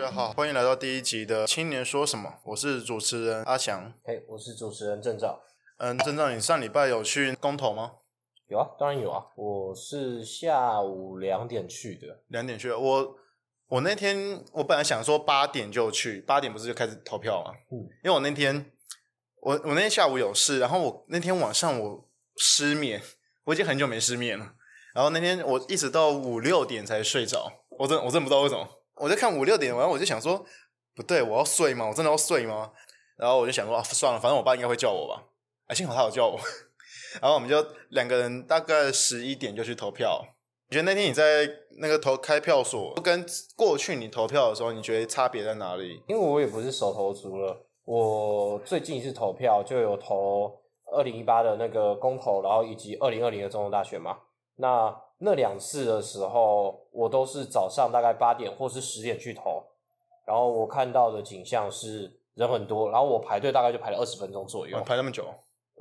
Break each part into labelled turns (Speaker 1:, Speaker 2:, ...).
Speaker 1: 家好，欢迎来到第一集的《青年说什么》，我是主持人阿翔。
Speaker 2: 嘿，我是主持人郑照。
Speaker 1: 嗯，郑照，你上礼拜有去公投吗？
Speaker 2: 有啊，当然有啊。我是下午两点去的，
Speaker 1: 两点去。我我那天我本来想说八点就去，八点不是就开始投票吗？嗯，因为我那天我我那天下午有事，然后我那天晚上我失眠，我已经很久没失眠了。然后那天我一直到五六点才睡着，我真我真不知道为什么。我在看五六点，然后我就想说，不对，我要睡吗？我真的要睡吗？然后我就想说，啊，算了，反正我爸应该会叫我吧。哎，幸好他有叫我。然后我们就两个人大概十一点就去投票。你觉得那天你在那个投开票所跟过去你投票的时候，你觉得差别在哪里？
Speaker 2: 因为我也不是手头足了，我最近一次投票就有投二零一八的那个公投，然后以及二零二零的总统大选嘛。那那两次的时候，我都是早上大概八点或是十点去投，然后我看到的景象是人很多，然后我排队大概就排了二十分钟左右。
Speaker 1: 排那么久？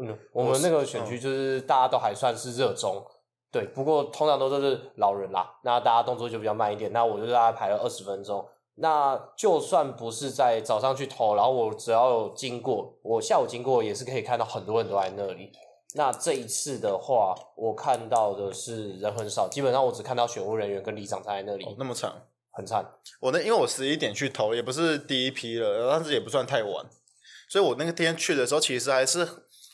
Speaker 2: 嗯，我们那个选区就是大家都还算是热衷，对。不过通常都是老人啦，那大家动作就比较慢一点。那我就大概排了二十分钟。那就算不是在早上去投，然后我只要有经过，我下午经过也是可以看到很多人都在那里。那这一次的话，我看到的是人很少，基本上我只看到选务人员跟里长在那里。
Speaker 1: 那么惨，
Speaker 2: 很惨。
Speaker 1: 我那因为我十一点去投，也不是第一批了，但是也不算太晚，所以我那个天去的时候，其实还是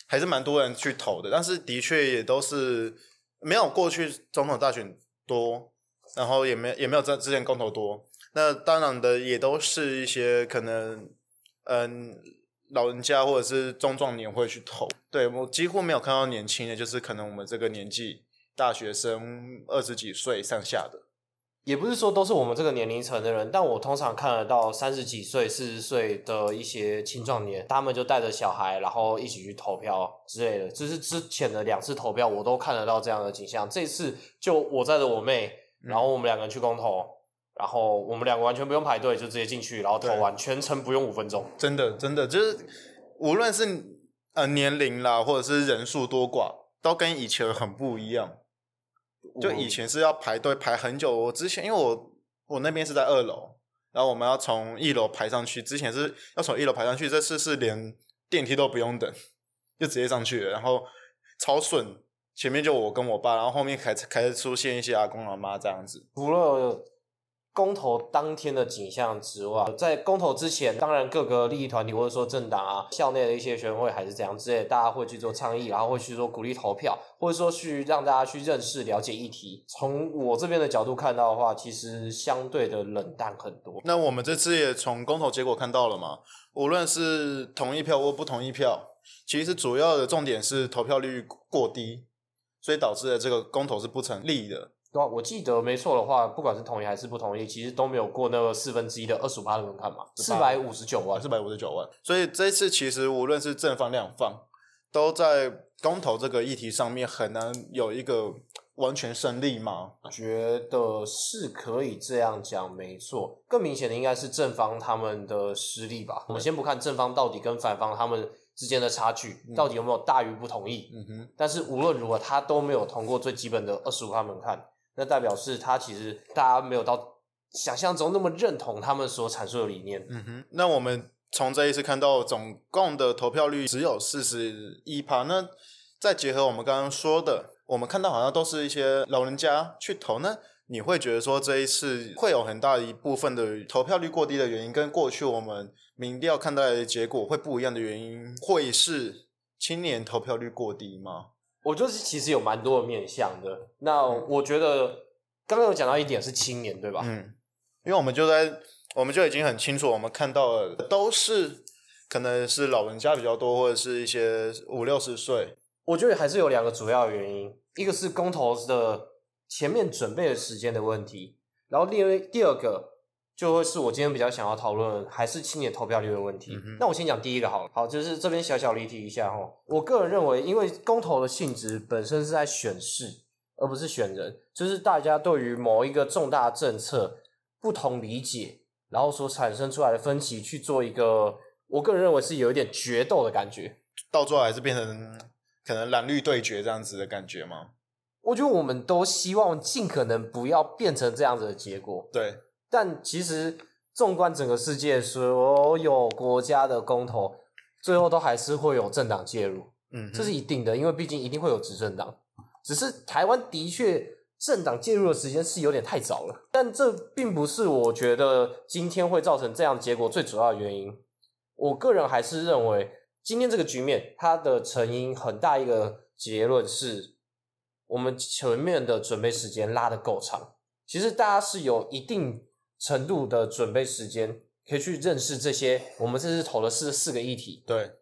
Speaker 1: 还是蛮多人去投的，但是的确也都是没有过去总统大选多，然后也没也没有在之前公投多。那当然的也都是一些可能，嗯。老人家或者是中壮年会去投，对我几乎没有看到年轻的，就是可能我们这个年纪大学生二十几岁上下的，
Speaker 2: 也不是说都是我们这个年龄层的人，但我通常看得到三十几岁、四十岁的一些青壮年，他们就带着小孩，然后一起去投票之类的。只是之前的两次投票，我都看得到这样的景象。这次就我带着我妹，然后我们两个人去公投。然后我们两个完全不用排队，就直接进去，然后投完，全程不用五分钟。
Speaker 1: 真的，真的就是，无论是呃年龄啦，或者是人数多寡，都跟以前很不一样。就以前是要排队排很久，我之前因为我我那边是在二楼，然后我们要从一楼排上去，之前是要从一楼排上去，这次是连电梯都不用等，就直接上去了，然后超顺。前面就我跟我爸，然后后面开始开始出现一些阿公阿妈这样子，
Speaker 2: 除了。公投当天的景象之外，在公投之前，当然各个利益团体或者说政党啊，校内的一些学生会还是怎样之类，大家会去做倡议，然后会去做鼓励投票，或者说去让大家去认识、了解议题。从我这边的角度看到的话，其实相对的冷淡很多。
Speaker 1: 那我们这次也从公投结果看到了嘛？无论是同意票或不同意票，其实主要的重点是投票率过低，所以导致了这个公投是不成立的。
Speaker 2: 对我记得没错的话，不管是同意还是不同意，其实都没有过那个四分之一的二十五的门槛嘛，四百五十九万，
Speaker 1: 四百五十九万。所以这次其实无论是正方两方，都在公投这个议题上面很难有一个完全胜利嘛？
Speaker 2: 觉得是可以这样讲，没错。更明显的应该是正方他们的失利吧。我们先不看正方到底跟反方他们之间的差距到底有没有大于不同意，嗯哼。但是无论如何，他都没有通过最基本的二十五万门槛。那代表是他其实大家没有到想象中那么认同他们所阐述的理念。
Speaker 1: 嗯哼，那我们从这一次看到总共的投票率只有四十一趴，那再结合我们刚刚说的，我们看到好像都是一些老人家去投，那你会觉得说这一次会有很大一部分的投票率过低的原因，跟过去我们民调看到的结果会不一样的原因，会是青年投票率过低吗？
Speaker 2: 我就是其实有蛮多的面向的。那我觉得刚刚有讲到一点是青年，对吧？
Speaker 1: 嗯，因为我们就在我们就已经很清楚，我们看到的都是可能是老人家比较多，或者是一些五六十岁。
Speaker 2: 我觉得还是有两个主要原因，一个是公投的前面准备的时间的问题，然后另外第二个。就会是我今天比较想要讨论，还是青年投票率的问题。那我先讲第一个好了。好，就是这边小小离题一下哈。我个人认为，因为公投的性质本身是在选事，而不是选人，就是大家对于某一个重大政策不同理解，然后所产生出来的分歧，去做一个，我个人认为是有一点决斗的感觉。
Speaker 1: 到最后还是变成可能蓝绿对决这样子的感觉吗？
Speaker 2: 我觉得我们都希望尽可能不要变成这样子的结果。
Speaker 1: 对。
Speaker 2: 但其实纵观整个世界，所有国家的公投，最后都还是会有政党介入，
Speaker 1: 嗯，
Speaker 2: 这是一定的，因为毕竟一定会有执政党。只是台湾的确政党介入的时间是有点太早了，但这并不是我觉得今天会造成这样结果最主要的原因。我个人还是认为，今天这个局面它的成因很大一个结论是，我们前面的准备时间拉得够长。其实大家是有一定程度的准备时间，可以去认识这些。我们这次投了四四个议题，
Speaker 1: 对，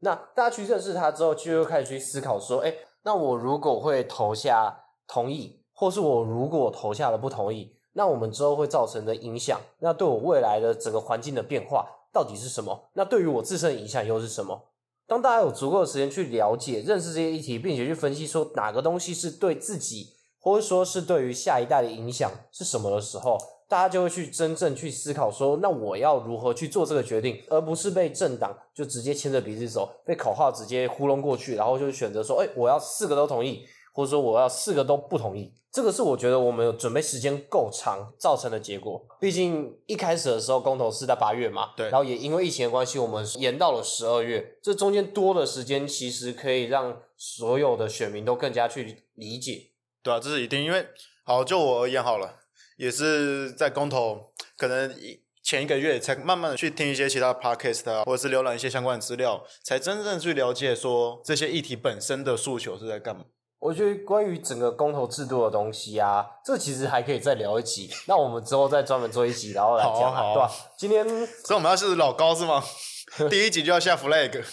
Speaker 2: 那大家去认识它之后，就又开始去思考说，哎，那我如果会投下同意，或是我如果投下了不同意，那我们之后会造成的影响，那对我未来的整个环境的变化到底是什么？那对于我自身的影响又是什么？当大家有足够的时间去了解、认识这些议题，并且去分析说哪个东西是对自己，或者说是对于下一代的影响是什么的时候，大家就会去真正去思考说，那我要如何去做这个决定，而不是被政党就直接牵着鼻子走，被口号直接糊弄过去，然后就选择说，哎，我要四个都同意，或者说我要四个都不同意。这个是我觉得我们有准备时间够长造成的结果。毕竟一开始的时候公投是在八月嘛，
Speaker 1: 对
Speaker 2: 然后也因为疫情的关系，我们延到了十二月。这中间多的时间，其实可以让所有的选民都更加去理解。
Speaker 1: 对啊，这是一定，因为好就我而言好了，也是在公投可能一前一个月才慢慢的去听一些其他 podcast 啊，或者是浏览一些相关的资料，才真正去了解说这些议题本身的诉求是在干嘛。
Speaker 2: 我觉得关于整个公投制度的东西啊，这其实还可以再聊一集。那我们之后再专门做一集，然后来讲、
Speaker 1: 好啊好啊
Speaker 2: 对吧、今天
Speaker 1: 所以我们要是老高是吗？第一集就要下 flag。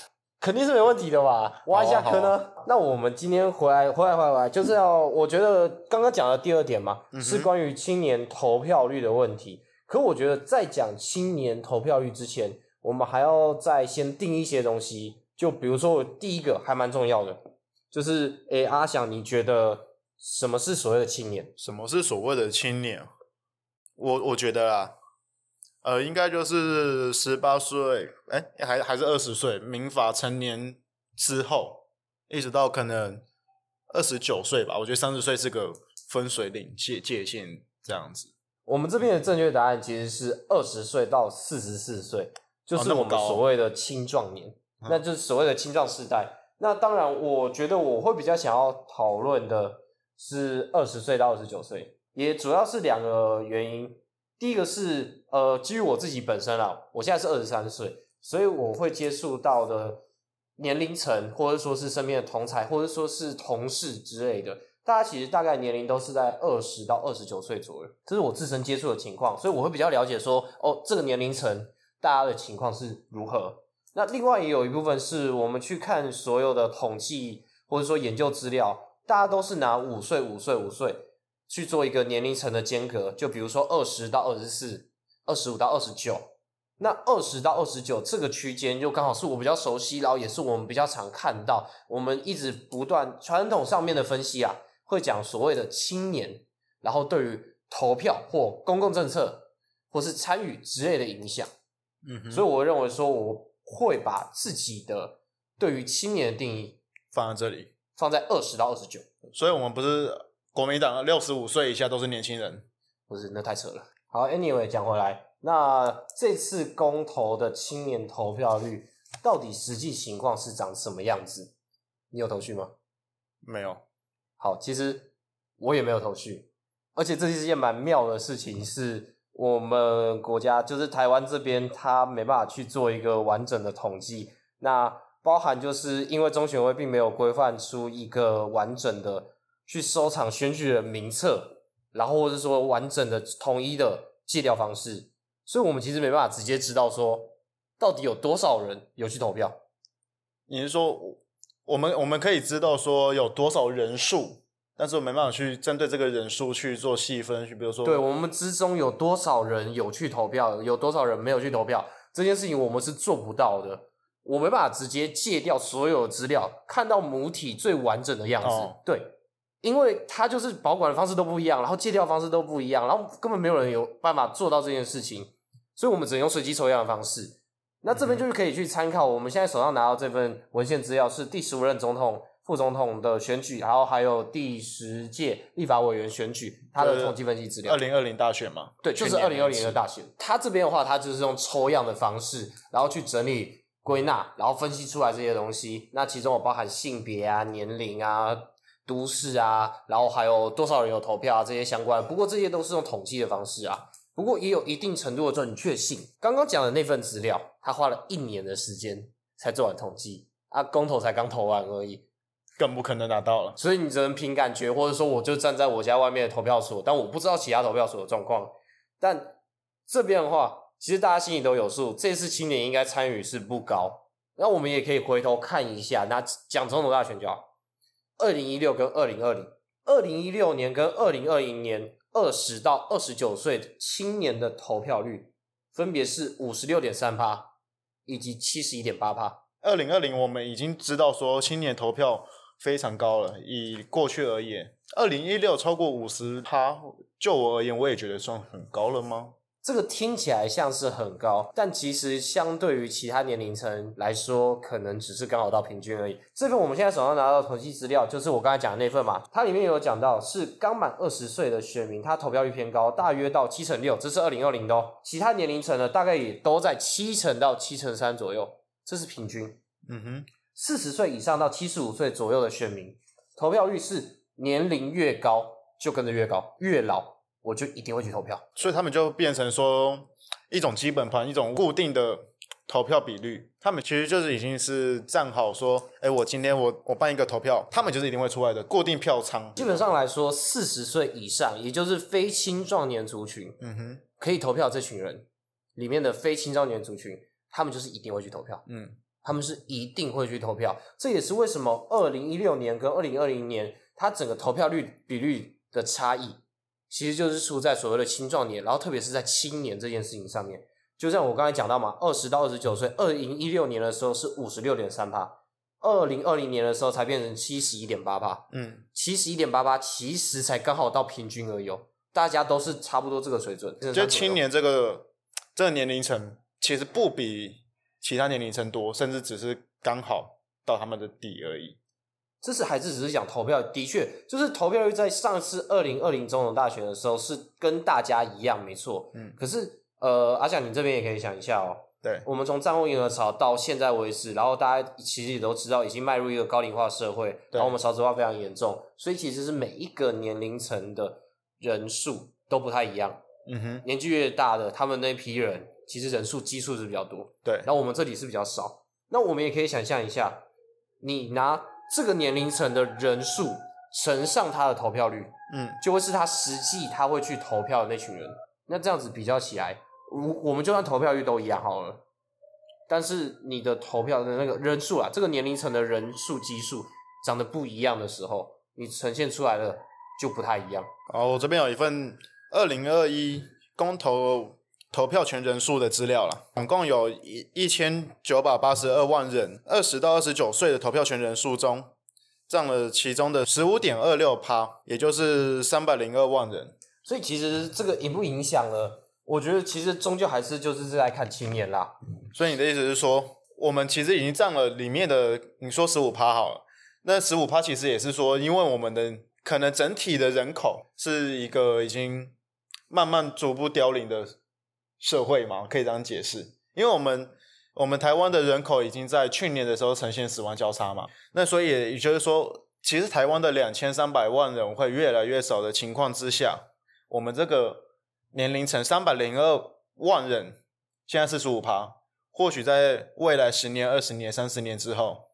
Speaker 2: 肯定是没问题的吧？挖一下坑呢？那我们今天回来，回来，回来，回来，就是要，我觉得刚刚讲的第二点嘛，
Speaker 1: 嗯
Speaker 2: 是关于青年投票率的问题。可我觉得在讲青年投票率之前，我们还要再先定一些东西。就比如说，我第一个还蛮重要的，就是，诶，阿翔，你觉得什么是所谓的青年？
Speaker 1: 什么是所谓的青年？我我觉得啊，呃，应该就是十八岁，哎，还还是二十岁，民法成年之后，一直到可能二十九岁吧。我觉得三十岁是个分水岭界界限这样子。
Speaker 2: 我们这边的正确答案其实是二十岁到四十四岁，就是我们所谓的青壮年，
Speaker 1: 嗯
Speaker 2: 那就是所谓的青壮世代。那当然，我觉得我会比较想要讨论的是二十岁到二十九岁，也主要是两个原因。第一个是呃，基于我自己本身啊，我现在是二十三岁，所以我会接触到的年龄层，或者说是身边的同才，或者说是同事之类的，大家其实大概年龄都是在二十到二十九岁左右，这是我自身接触的情况，所以我会比较了解说，哦，这个年龄层大家的情况是如何。那另外也有一部分是我们去看所有的统计或者说研究资料，大家都是拿五岁、五岁、五岁去做一个年龄层的间隔，就比如说二十到二十四、二十五到二十九。那二十到二十九这个区间，就刚好是我比较熟悉，然后也是我们比较常看到，我们一直不断传统上面的分析啊，会讲所谓的青年，然后对于投票或公共政策或是参与之类的影响。
Speaker 1: 嗯哼，
Speaker 2: 所以我认为说，我会把自己的对于青年的定义
Speaker 1: 放在这里。
Speaker 2: 放在二十到二十九，
Speaker 1: 所以我们不是国民党六十五岁以下都是年轻人。
Speaker 2: 不是那太扯了。好，anyway 讲回来，那这次公投的青年投票率到底实际情况是长什么样子？你有头绪吗？
Speaker 1: 没有，
Speaker 2: 好，其实我也没有头绪，而且这是一件蛮妙的事情，是我们国家就是台湾这边，它没办法去做一个完整的统计。那包含就是因为中选会并没有规范出一个完整的去收藏选举的名册，然后或者说完整的统一的借掉方式，所以我们其实没办法直接知道说到底有多少人有去投票。
Speaker 1: 你是说我们我们可以知道说有多少人数，但是我没办法去针对这个人数去做细分，去比如说
Speaker 2: 对我们之中有多少人有去投票，有多少人没有去投票，这件事情我们是做不到的。我没办法直接借掉所有资料，看到母体最完整的样子。
Speaker 1: 哦
Speaker 2: 对，因为它就是保管的方式都不一样，然后借调方式都不一样，然后根本没有人有办法做到这件事情，所以我们只能用随机抽样的方式。那这边就是可以去参考，我们现在手上拿到这份文献资料是第十五任总统副总统的选举，然后还有第十届立法委员选举，它的统计分析资料。
Speaker 1: 二零二零大选嘛，
Speaker 2: 对，就是二零二零的大选。它这边的话，它就是用抽样的方式，然后去整理、归纳，然后分析出来这些东西。那其中有包含性别啊、年龄啊、都市啊，然后还有多少人有投票啊这些相关。不过这些都是用统计的方式啊。不过也有一定程度的准确性。刚刚讲的那份资料，他花了一年的时间才做完统计，啊，公投才刚投完而已，
Speaker 1: 更不可能拿到了。
Speaker 2: 所以你只能凭感觉，或者说我就站在我家外面的投票所，但我不知道其他投票所的状况。但这边的话，其实大家心里都有数，这次青年应该参与是不高。那我们也可以回头看一下，那讲总统大选就好，二零一六跟二零二零，二零一六年跟二零二零年。二十到二十九岁青年的投票率分别是五十六点三趴以及七十一点八趴。
Speaker 1: 二零二零我们已经知道说青年投票非常高了，以过去而言，二零一六超过五十趴，就我而言，我也觉得算很高了吗？
Speaker 2: 这个听起来像是很高，但其实相对于其他年龄层来说，可能只是刚好到平均而已。这份我们现在手上拿到统计资料，就是我刚才讲的那份嘛，它里面有讲到是刚满二十岁的选民，他投票率偏高，大约到七成六，这是二零二零的哦。其他年龄层呢，大概也都在七成到七成三左右，这是平均。
Speaker 1: 嗯哼，
Speaker 2: 四十岁以上到七十五岁左右的选民，投票率是年龄越高就跟着越高，越老。我就一定会去投票，
Speaker 1: 所以他们就变成说一种基本盘，一种固定的投票比率。他们其实就是已经是站好说，哎，我今天我我办一个投票，他们就是一定会出来的固定票仓。
Speaker 2: 基本上来说，四十岁以上，也就是非青壮年族群，
Speaker 1: 嗯哼，
Speaker 2: 可以投票这群人里面的非青壮年族群，他们就是一定会去投票。
Speaker 1: 嗯，
Speaker 2: 他们是一定会去投票。这也是为什么二零一六年跟二零二零年，它整个投票率比率的差异。其实就是出在所谓的青壮年，然后特别是在青年这件事情上面，就像我刚才讲到嘛，二十到二十九岁，二零一六年的时候是五十六点三帕，二零二零年的时候才变成七十一点八帕，
Speaker 1: 嗯，
Speaker 2: 七十一点八八其实才刚好到平均而已，大家都是差不多这个水准。
Speaker 1: 就青年这个这个年龄层，其实不比其他年龄层多，甚至只是刚好到他们的底而已。
Speaker 2: 这是还是只是讲投票，的确就是投票率在上次二零二零总统大选的时候是跟大家一样，没错。
Speaker 1: 嗯，
Speaker 2: 可是呃，阿翔你这边也可以想一下哦。
Speaker 1: 对，
Speaker 2: 我们从战后婴儿潮到现在为止，然后大家其实也都知道，已经迈入一个高龄化社会，然后我们少子化非常严重，所以其实是每一个年龄层的人数都不太一样。
Speaker 1: 嗯哼，
Speaker 2: 年纪越大的，他们那批人其实人数基数是比较多。
Speaker 1: 对，
Speaker 2: 然后我们这里是比较少。那我们也可以想象一下，你拿。这个年龄层的人数乘上他的投票率，
Speaker 1: 嗯，
Speaker 2: 就会是他实际他会去投票的那群人。那这样子比较起来，我我们就算投票率都一样好了，但是你的投票的那个人数啊，这个年龄层的人数基数长得不一样的时候，你呈现出来的就不太一样。
Speaker 1: 哦，我这边有一份二零二一公投。投票权人数的资料了，总共有一一千九百八十二万人，二十到二十九岁的投票权人数中，占了其中的十五点二六趴，也就是三百零二万人。
Speaker 2: 所以其实这个影不影响了？我觉得其实终究还是就是在看青年啦。
Speaker 1: 所以你的意思是说，我们其实已经占了里面的，你说十五趴好了，那十五趴其实也是说，因为我们的可能整体的人口是一个已经慢慢逐步凋零的。社会嘛，可以这样解释，因为我们我们台湾的人口已经在去年的时候呈现死亡交叉嘛，那所以也就是说，其实台湾的两千三百万人会越来越少的情况之下，我们这个年龄层三百零二万人，现在四十五趴，或许在未来十年、二十年、三十年之后，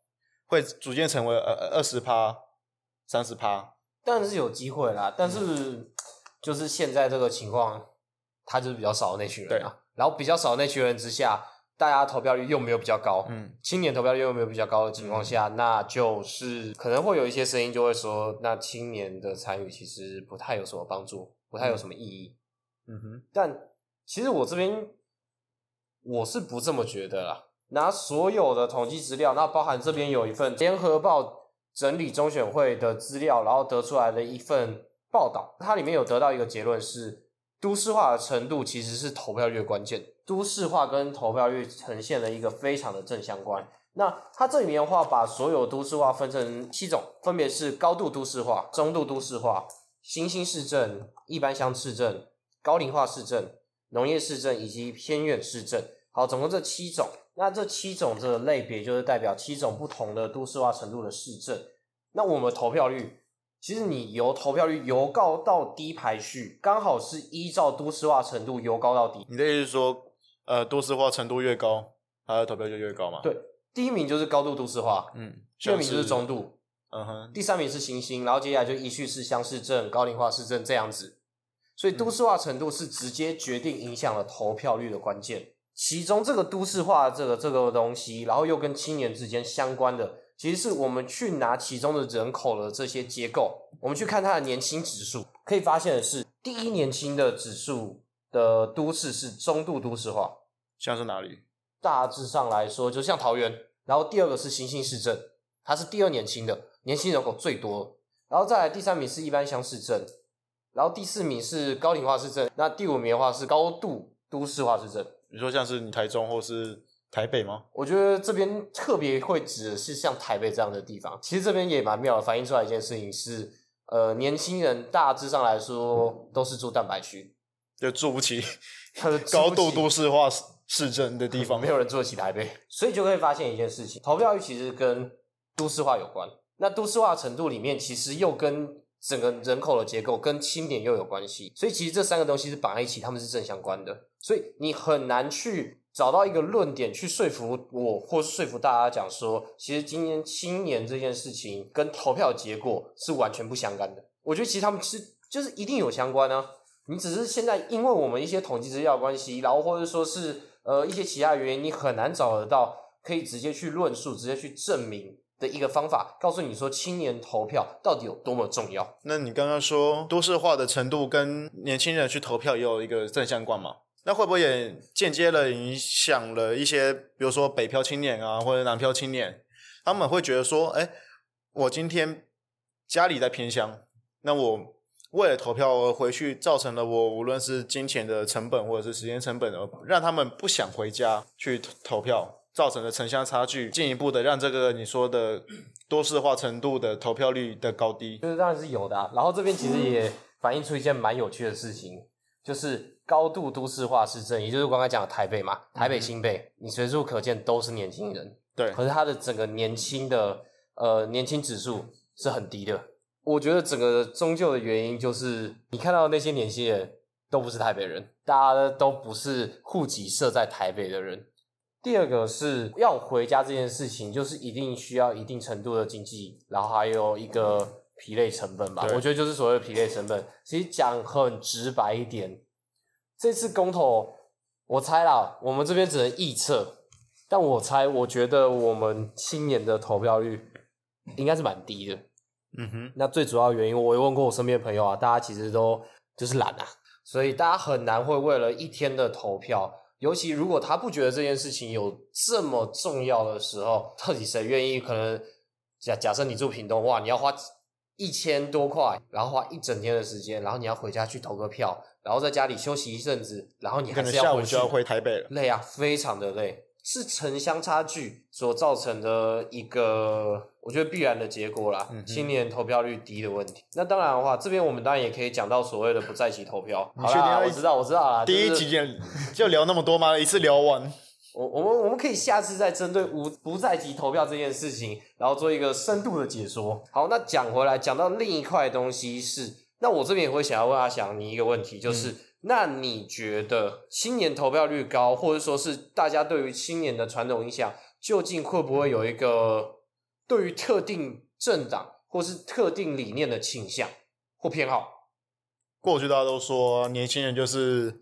Speaker 1: 会逐渐成为二二十趴、三十趴，
Speaker 2: 当然是有机会啦，但是就是现在这个情况。他就是比较少的那群人啊，然后比较少的那群人之下，大家投票率又没有比较高，
Speaker 1: 嗯，
Speaker 2: 青年投票率又没有比较高的情况下，那就是可能会有一些声音就会说，那青年的参与其实不太有什么帮助，不太有什么意义，
Speaker 1: 嗯哼。
Speaker 2: 但其实我这边我是不这么觉得啦。拿所有的统计资料，那包含这边有一份联合报整理中选会的资料，然后得出来的一份报道，它里面有得到一个结论是。都市化的程度其实是投票率的关键。都市化跟投票率呈现了一个非常的正相关。那它这里面的话，把所有都市化分成七种，分别是高度都市化、中度都市化、新兴市镇、一般乡市镇、高龄化市镇、农业市镇以及偏远市镇。好，总共这七种。那这七种这个类别就是代表七种不同的都市化程度的市镇。那我们投票率，其实你由投票率由高到低排序，刚好是依照都市化程度由高到低。
Speaker 1: 你的意思是说，呃，都市化程度越高，它的投票就越高嘛？
Speaker 2: 对，第一名就是高度都市化，
Speaker 1: 嗯，
Speaker 2: 第二名就是中度，
Speaker 1: 嗯哼，
Speaker 2: 第三名是新兴，然后接下来就依序是乡市镇、高龄化市镇这样子。所以都市化程度是直接决定影响了投票率的关键。其中这个都市化这个这个东西，然后又跟青年之间相关的，其实是我们去拿其中的人口的这些结构，我们去看它的年轻指数，可以发现的是，第一年轻的指数的都市是中度都市化，
Speaker 1: 像是哪里？
Speaker 2: 大致上来说，就像桃园，然后第二个是新兴市镇，它是第二年轻的，年轻人口最多，然后再来第三名是一般乡市镇，然后第四名是高龄化市镇，那第五名的话是高度都市化市镇。
Speaker 1: 你说像是你台中或是台北吗？
Speaker 2: 我觉得这边特别会指的是像台北这样的地方，其实这边也蛮妙的，反映出来一件事情是，呃，年轻人大致上来说都是住蛋白区，
Speaker 1: 就住不起高度都市化市市镇的地方，
Speaker 2: 没有人住得起台北，所以就会发现一件事情，投票率其实跟都市化有关。那都市化程度里面，其实又跟整个人口的结构跟青年又有关系，所以其实这三个东西是绑在一起，他们是正相关的。所以你很难去找到一个论点去说服我，或是说服大家讲说，其实今年青年这件事情跟投票结果是完全不相干的。我觉得其实他们是就是一定有相关啊，你只是现在因为我们一些统计资料关系，然后或者说是呃一些其他原因，你很难找得到可以直接去论述、直接去证明的一个方法，告诉你说青年投票到底有多么重要。
Speaker 1: 那你刚刚说都市化的程度跟年轻人去投票也有一个正相关嘛？那会不会也间接的影响了一些，比如说北漂青年啊，或者南漂青年，他们会觉得说，哎，我今天家里在偏乡，那我为了投票而回去，造成了我无论是金钱的成本或者是时间成本，而让他们不想回家去投票，造成的城乡差距，进一步的让这个你说的多市化程度的投票率的高低。
Speaker 2: 就是当然是有的、啊，然后这边其实也反映出一件蛮有趣的事情，就是高度都市化市政，也就是刚才讲的台北嘛，台北、新北，你随处可见都是年轻人，
Speaker 1: 对，
Speaker 2: 可是它的整个年轻的呃年轻指数是很低的。我觉得整个终究的原因就是，你看到的那些年轻人都不是台北人，大家都不是户籍设在台北的人。第二个是要回家这件事情，就是一定需要一定程度的经济，然后还有一个疲累成本吧。我觉得就是所谓的疲累成本。其实讲很直白一点，这次公投，我猜啦，我们这边只能臆测，但我猜，我觉得我们青年的投票率应该是蛮低的。
Speaker 1: 嗯哼，
Speaker 2: 那最主要原因，我也问过我身边的朋友啊，大家其实都就是懒啊，所以大家很难会为了一天的投票，尤其如果他不觉得这件事情有这么重要的时候，到底谁愿意？可能假假设你住屏东，哇，你要花一千多块，然后花一整天的时间，然后你要回家去投个票，然后在家里休息一阵子，然后你还
Speaker 1: 可能
Speaker 2: 是要回去
Speaker 1: 下午就要回台北了。
Speaker 2: 累啊，非常的累，是城乡差距所造成的一个，我觉得必然的结果啦。
Speaker 1: 嗯
Speaker 2: 青年投票率低的问题。那当然的话，这边我们当然也可以讲到所谓的不在籍投票。好啦，我知道，我知道啦。
Speaker 1: 第一
Speaker 2: 就是
Speaker 1: 集就就聊那么多吗？一次聊完？
Speaker 2: 我我们我们可以下次再针对无不在籍投票这件事情，然后做一个深度的解说。好，那讲回来，讲到另一块东西是，那我这边也会想要问阿翔你一个问题，就是、那你觉得青年投票率高，或者说是大家对于青年的传统印象，究竟会不会有一个对于特定政党或是特定理念的倾向或偏好？
Speaker 1: 过去大家都说年轻人就是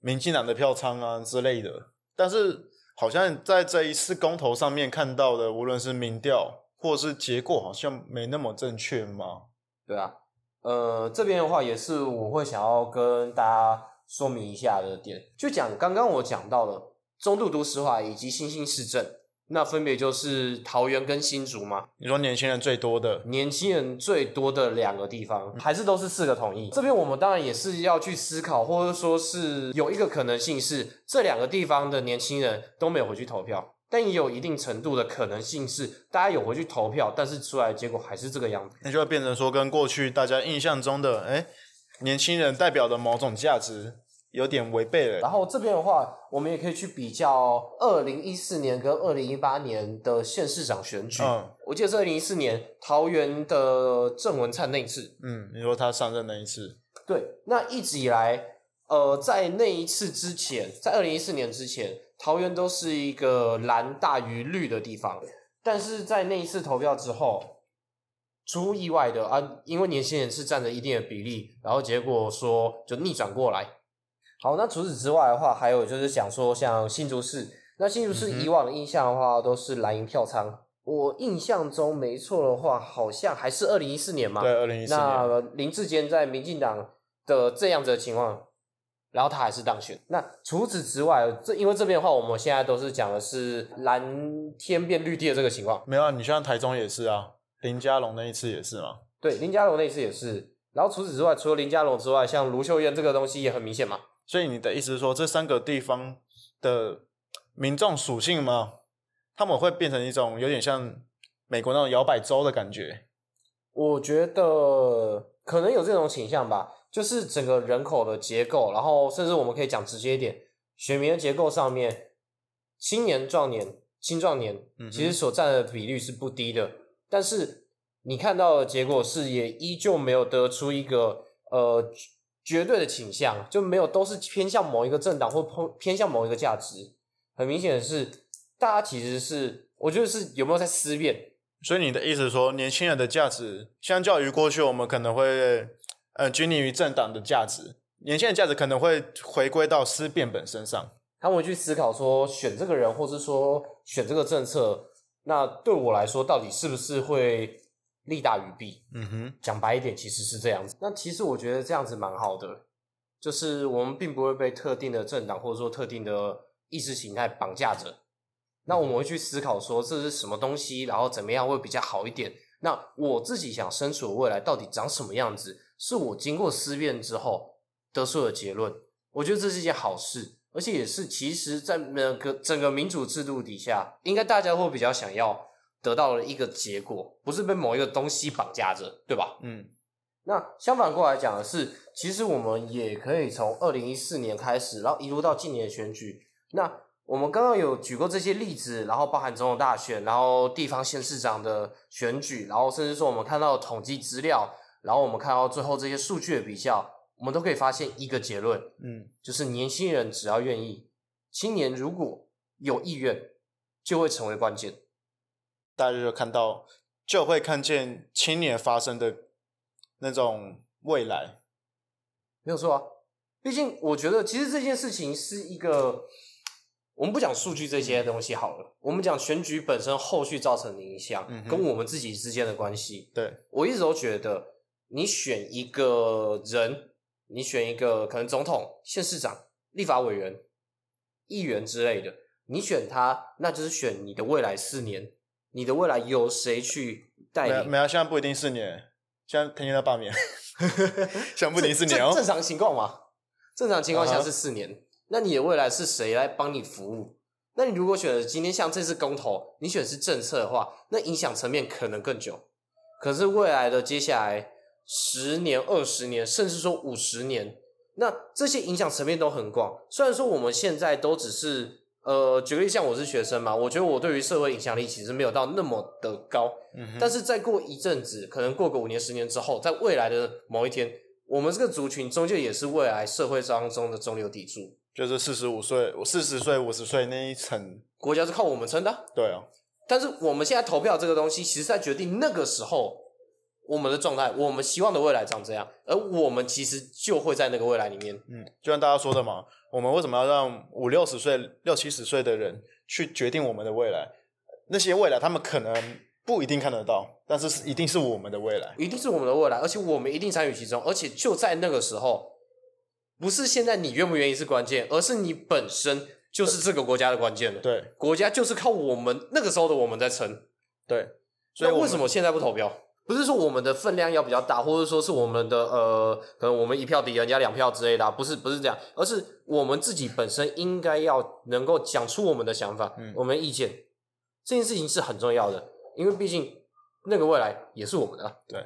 Speaker 1: 民进党的票仓啊之类的，但是好像在这一次公投上面看到的，无论是民调或是结果，好像没那么正确嘛。
Speaker 2: 对啊，呃，这边的话也是我会想要跟大家说明一下的点，就讲刚刚我讲到的中度都市化以及新兴市镇，那分别就是桃园跟新竹嘛，
Speaker 1: 你说年轻人最多的，
Speaker 2: 年轻人最多的两个地方，还是都是四个统一。这边我们当然也是要去思考，或者说是有一个可能性是这两个地方的年轻人都没有回去投票。但也有一定程度的可能性是大家有回去投票，但是出来的结果还是这个样子。
Speaker 1: 那就会变成说，跟过去大家印象中的哎年轻人代表的某种价值有点违背了。
Speaker 2: 然后这边的话，我们也可以去比较二零一四年跟二零一八年的县市长选举。
Speaker 1: 嗯，
Speaker 2: 我记得是二零一四年桃园的郑文灿那一次。
Speaker 1: 嗯，你说他上任那一次，
Speaker 2: 对，那一直以来，呃，在那一次之前，在二零一四年之前，桃园都是一个蓝大于绿的地方，但是在那一次投票之后，出意外的啊，因为年轻人是占着一定的比例，然后结果说就逆转过来。好，那除此之外的话，还有就是想说像新竹市，那新竹市以往的印象的话，都是蓝营票仓。我印象中没错的话，好像还是二零一四年嘛。
Speaker 1: 对，二零一四年，
Speaker 2: 那林志坚在民进党的这样子的情况，然后他还是当选。那除此之外，这因为这边的话，我们现在都是讲的是蓝天变绿地的这个情况。
Speaker 1: 没有啊，你像台中也是啊，林佳龙那一次也是嘛。
Speaker 2: 对，林佳龙那一次也是。然后除此之外，除了林佳龙之外，像卢秀燕这个东西也很明显嘛。
Speaker 1: 所以你的意思是说，这三个地方的民众属性吗？他们会变成一种有点像美国那种摇摆州的感觉。
Speaker 2: 我觉得可能有这种倾向吧，就是整个人口的结构，然后甚至我们可以讲直接一点，选民的结构上面，青年壮年、青壮年其实所占的比率是不低的，但是你看到的结果是也依旧没有得出一个呃绝对的倾向，就没有都是偏向某一个政党或偏偏向某一个价值。很明显的是，大家其实是我觉得是有没有在思辨。
Speaker 1: 所以你的意思是说，年轻人的价值相较于过去，我们可能会呃拘泥于政党的价值，年轻人价值可能会回归到思辨本身上。
Speaker 2: 他们会去思考说，选这个人，或是说选这个政策，那对我来说，到底是不是会利大于弊？
Speaker 1: 嗯哼，
Speaker 2: 讲白一点，其实是这样子。那其实我觉得这样子蛮好的，就是我们并不会被特定的政党或者说特定的意识形态绑架着。那我们会去思考说这是什么东西，然后怎么样会比较好一点。那我自己想身处的未来到底长什么样子，是我经过思辨之后得出的结论。我觉得这是一件好事，而且也是其实在那个整个民主制度底下，应该大家会比较想要得到的一个结果，不是被某一个东西绑架着，对吧？
Speaker 1: 嗯。
Speaker 2: 那相反过来讲的是，其实我们也可以从二零一四年开始，然后一路到今年的选举，那。我们刚刚有举过这些例子，然后包含总统大选，然后地方县市长的选举，然后甚至说我们看到统计资料，然后我们看到最后这些数据的比较，我们都可以发现一个结论，
Speaker 1: 嗯，
Speaker 2: 就是年轻人只要愿意，青年如果有意愿，就会成为关键。
Speaker 1: 大家就看到，就会看见青年发生的那种未来，
Speaker 2: 没有错啊。毕竟我觉得，其实这件事情是一个。我们不讲数据这些东西好了，我们讲选举本身后续造成的影响，跟我们自己之间的关系。
Speaker 1: 对
Speaker 2: 我一直都觉得，你选一个人，你选一个可能总统、县市长、立法委员、议员之类的，你选他，那就是选你的未来四年，你的未来由谁去带领？
Speaker 1: 没有，现在不一定四年，现在天天要罢免，现在不一定四年哦。
Speaker 2: 正常情况嘛，正常情况下是四年。那你的未来是谁来帮你服务？那你如果选择今天像这次公投，你选是政策的话，那影响层面可能更久。可是未来的接下来十年、二十年，甚至说五十年，那这些影响层面都很广。虽然说我们现在都只是呃，举个例，像我是学生嘛，我觉得我对于社会影响力其实没有到那么的高。
Speaker 1: 嗯，
Speaker 2: 但是再过一阵子，可能过个五年、十年之后，在未来的某一天，我们这个族群终究也是未来社会当中的中流砥柱。
Speaker 1: 就是四十五岁、四十岁、五十岁那一层，
Speaker 2: 国家是靠我们撑的。
Speaker 1: 对啊，
Speaker 2: 但是我们现在投票这个东西，其实在决定那个时候我们的状态，我们希望的未来长这样，而我们其实就会在那个未来里面。
Speaker 1: 嗯，就像大家说的嘛，我们为什么要让五六十岁、六七十岁的人去决定我们的未来？那些未来他们可能不一定看得到，但是一定是我们的未来，
Speaker 2: 一定是我们的未来，而且我们一定参与其中，而且就在那个时候。不是现在你愿不愿意是关键，而是你本身就是这个国家的关键了。
Speaker 1: 对，
Speaker 2: 国家就是靠我们那个时候的我们在撑。
Speaker 1: 对，
Speaker 2: 所以为什么现在不投票？不是说我们的分量要比较大，或者说是我们的呃，可能我们一票抵人家两票之类的、啊，不是不是这样，而是我们自己本身应该要能够讲出我们的想法，
Speaker 1: 嗯
Speaker 2: 我们的意见，这件事情是很重要的，因为毕竟那个未来也是我们的对。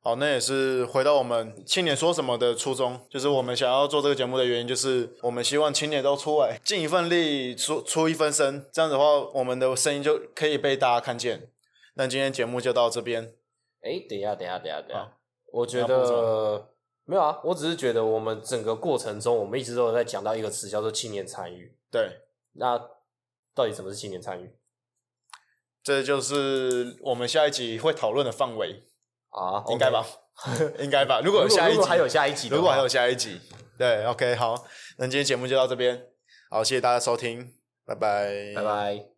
Speaker 1: 好，那也是回到我们青年说什么的初衷，就是我们想要做这个节目的原因，就是我们希望青年都出来尽一份力，出出一分声，这样子的话，我们的声音就可以被大家看见。那今天节目就到这边，
Speaker 2: 哎，等一下，等一下，等一下，等一下。
Speaker 1: 好，
Speaker 2: 我觉得没有啊，我只是觉得我们整个过程中，我们一直都有在讲到一个词，叫做青年参与。
Speaker 1: 对，
Speaker 2: 那到底什么是青年参与？
Speaker 1: 这就是我们下一集会讨论的范围，
Speaker 2: 啊？
Speaker 1: 应该吧？应该吧？如果有下一集，
Speaker 2: 如果还有下一集，
Speaker 1: 如果还有下一集，对，OK，好，那今天节目就到这边，好，谢谢大家收听，拜拜，
Speaker 2: 拜拜。